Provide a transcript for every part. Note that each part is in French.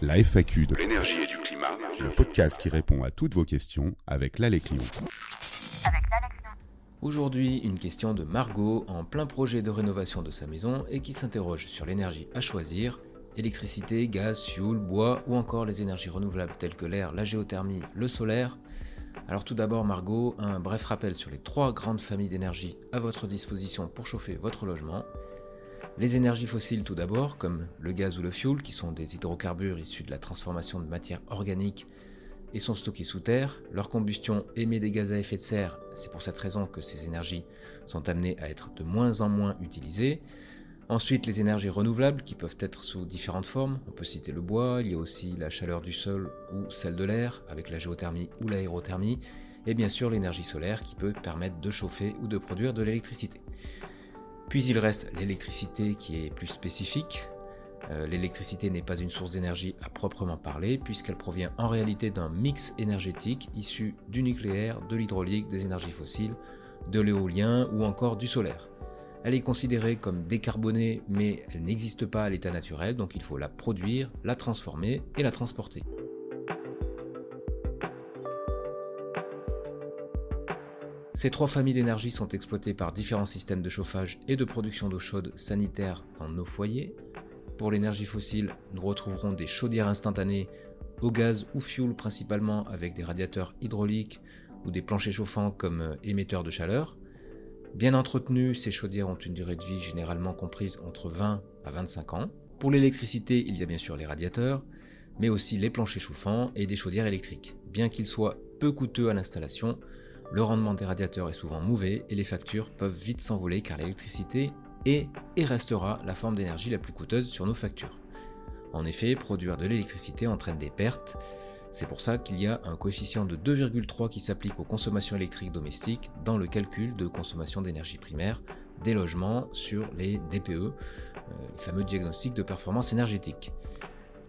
La FAQ de l'énergie et du climat, le podcast qui répond à toutes vos questions avec l'Alex Lyon. Aujourd'hui, une question de Margot en plein projet de rénovation de sa maison et qui s'interroge sur l'énergie à choisir électricité, gaz, fioul, bois ou encore les énergies renouvelables telles que l'air, la géothermie, le solaire. Alors tout d'abord Margot, un bref rappel sur les trois grandes familles d'énergie à votre disposition pour chauffer votre logement. Les énergies fossiles tout d'abord, comme le gaz ou le fioul, qui sont des hydrocarbures issus de la transformation de matières organiques et sont stockés sous terre. Leur combustion émet des gaz à effet de serre, c'est pour cette raison que ces énergies sont amenées à être de moins en moins utilisées. Ensuite, les énergies renouvelables qui peuvent être sous différentes formes. On peut citer le bois, il y a aussi la chaleur du sol ou celle de l'air avec la géothermie ou l'aérothermie. Et bien sûr l'énergie solaire qui peut permettre de chauffer ou de produire de l'électricité. Puis il reste l'électricité qui est plus spécifique. Euh, l'électricité n'est pas une source d'énergie à proprement parler puisqu'elle provient en réalité d'un mix énergétique issu du nucléaire, de l'hydraulique, des énergies fossiles, de l'éolien ou encore du solaire. Elle est considérée comme décarbonée, mais elle n'existe pas à l'état naturel, donc il faut la produire, la transformer et la transporter. Ces trois familles d'énergie sont exploitées par différents systèmes de chauffage et de production d'eau chaude sanitaire dans nos foyers. Pour l'énergie fossile, nous retrouverons des chaudières instantanées au gaz ou fioul principalement avec des radiateurs hydrauliques ou des planchers chauffants comme émetteurs de chaleur. Bien entretenues, ces chaudières ont une durée de vie généralement comprise entre 20 à 25 ans. Pour l'électricité, il y a bien sûr les radiateurs, mais aussi les planchers chauffants et des chaudières électriques. Bien qu'ils soient peu coûteux à l'installation, le rendement des radiateurs est souvent mauvais et les factures peuvent vite s'envoler car l'électricité est et restera la forme d'énergie la plus coûteuse sur nos factures. En effet, produire de l'électricité entraîne des pertes, c'est pour ça qu'il y a un coefficient de 2,3 qui s'applique aux consommations électriques domestiques dans le calcul de consommation d'énergie primaire des logements sur les DPE, euh, les fameux diagnostics de performance énergétique.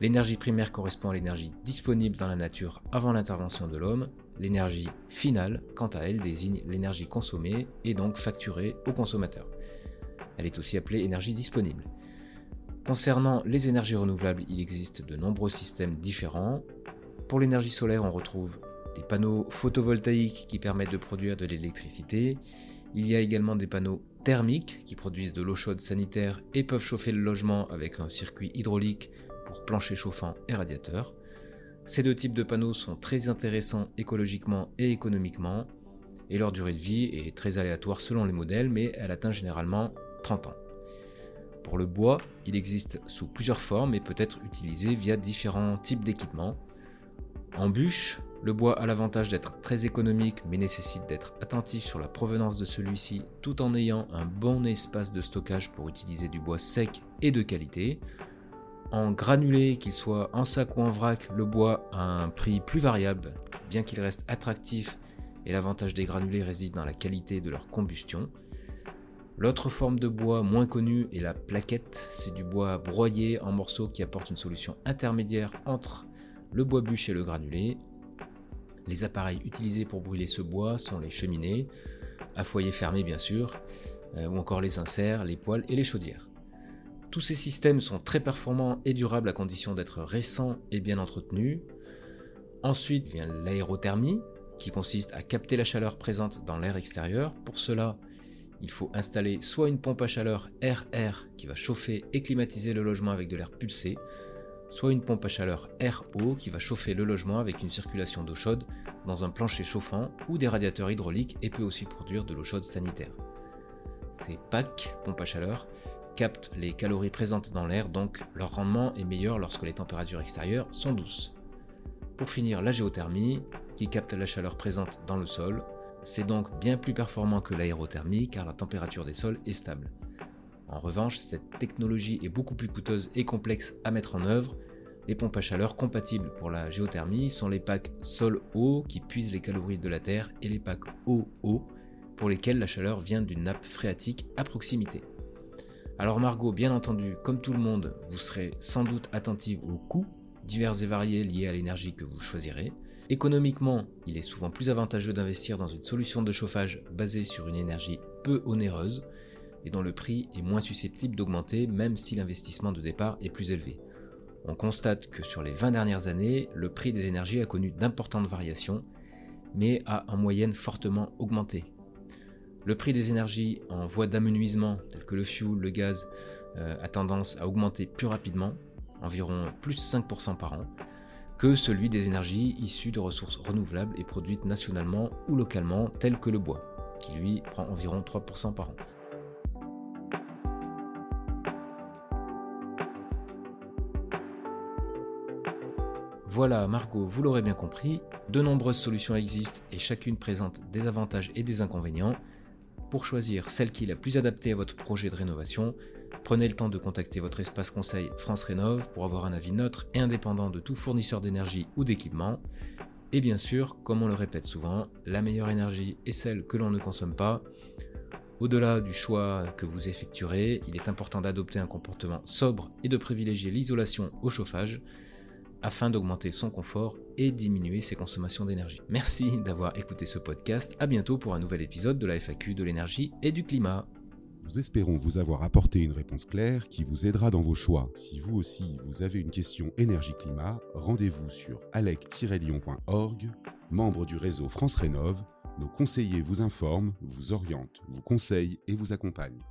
L'énergie primaire correspond à l'énergie disponible dans la nature avant l'intervention de l'homme. L'énergie finale, quant à elle, désigne l'énergie consommée et donc facturée au consommateur. Elle est aussi appelée énergie disponible. Concernant les énergies renouvelables, il existe de nombreux systèmes différents. Pour l'énergie solaire, on retrouve des panneaux photovoltaïques qui permettent de produire de l'électricité. Il y a également des panneaux thermiques qui produisent de l'eau chaude sanitaire et peuvent chauffer le logement avec un circuit hydraulique pour plancher chauffant et radiateur. Ces deux types de panneaux sont très intéressants écologiquement et économiquement, et leur durée de vie est très aléatoire selon les modèles, mais elle atteint généralement 30 ans. Pour le bois, il existe sous plusieurs formes et peut être utilisé via différents types d'équipements. En bûche, le bois a l'avantage d'être très économique mais nécessite d'être attentif sur la provenance de celui-ci tout en ayant un bon espace de stockage pour utiliser du bois sec et de qualité. En granulé, qu'il soit en sac ou en vrac, le bois a un prix plus variable, bien qu'il reste attractif et l'avantage des granulés réside dans la qualité de leur combustion. L'autre forme de bois moins connue est la plaquette, c'est du bois broyé en morceaux qui apporte une solution intermédiaire entre le bois bûche et le granulé. Les appareils utilisés pour brûler ce bois sont les cheminées, à foyer fermé bien sûr, euh, ou encore les inserts, les poêles et les chaudières. Tous ces systèmes sont très performants et durables à condition d'être récents et bien entretenus. Ensuite vient l'aérothermie, qui consiste à capter la chaleur présente dans l'air extérieur. Pour cela, il faut installer soit une pompe à chaleur RR qui va chauffer et climatiser le logement avec de l'air pulsé, soit une pompe à chaleur RO qui va chauffer le logement avec une circulation d'eau chaude dans un plancher chauffant ou des radiateurs hydrauliques et peut aussi produire de l'eau chaude sanitaire. Ces packs, pompes à chaleur, captent les calories présentes dans l'air, donc leur rendement est meilleur lorsque les températures extérieures sont douces. Pour finir, la géothermie, qui capte la chaleur présente dans le sol, c'est donc bien plus performant que l'aérothermie car la température des sols est stable. En revanche, cette technologie est beaucoup plus coûteuse et complexe à mettre en œuvre. Les pompes à chaleur compatibles pour la géothermie sont les packs sol-eau qui puisent les calories de la Terre et les packs eau-eau pour lesquels la chaleur vient d'une nappe phréatique à proximité. Alors Margot, bien entendu, comme tout le monde, vous serez sans doute attentive aux coûts divers et variés liés à l'énergie que vous choisirez. Économiquement, il est souvent plus avantageux d'investir dans une solution de chauffage basée sur une énergie peu onéreuse et dont le prix est moins susceptible d'augmenter même si l'investissement de départ est plus élevé. On constate que sur les 20 dernières années, le prix des énergies a connu d'importantes variations, mais a en moyenne fortement augmenté. Le prix des énergies en voie d'amenuisement, tels que le fuel, le gaz, euh, a tendance à augmenter plus rapidement, environ plus 5% par an, que celui des énergies issues de ressources renouvelables et produites nationalement ou localement, telles que le bois, qui lui prend environ 3% par an. Voilà, Margot, vous l'aurez bien compris, de nombreuses solutions existent et chacune présente des avantages et des inconvénients. Pour choisir celle qui est la plus adaptée à votre projet de rénovation, prenez le temps de contacter votre espace conseil France Rénov pour avoir un avis neutre et indépendant de tout fournisseur d'énergie ou d'équipement. Et bien sûr, comme on le répète souvent, la meilleure énergie est celle que l'on ne consomme pas. Au-delà du choix que vous effectuerez, il est important d'adopter un comportement sobre et de privilégier l'isolation au chauffage afin d'augmenter son confort et diminuer ses consommations d'énergie. Merci d'avoir écouté ce podcast. À bientôt pour un nouvel épisode de la FAQ de l'énergie et du climat. Nous espérons vous avoir apporté une réponse claire qui vous aidera dans vos choix. Si vous aussi vous avez une question énergie-climat, rendez-vous sur alec-lyon.org, membre du réseau France Rénov. Nos conseillers vous informent, vous orientent, vous conseillent et vous accompagnent.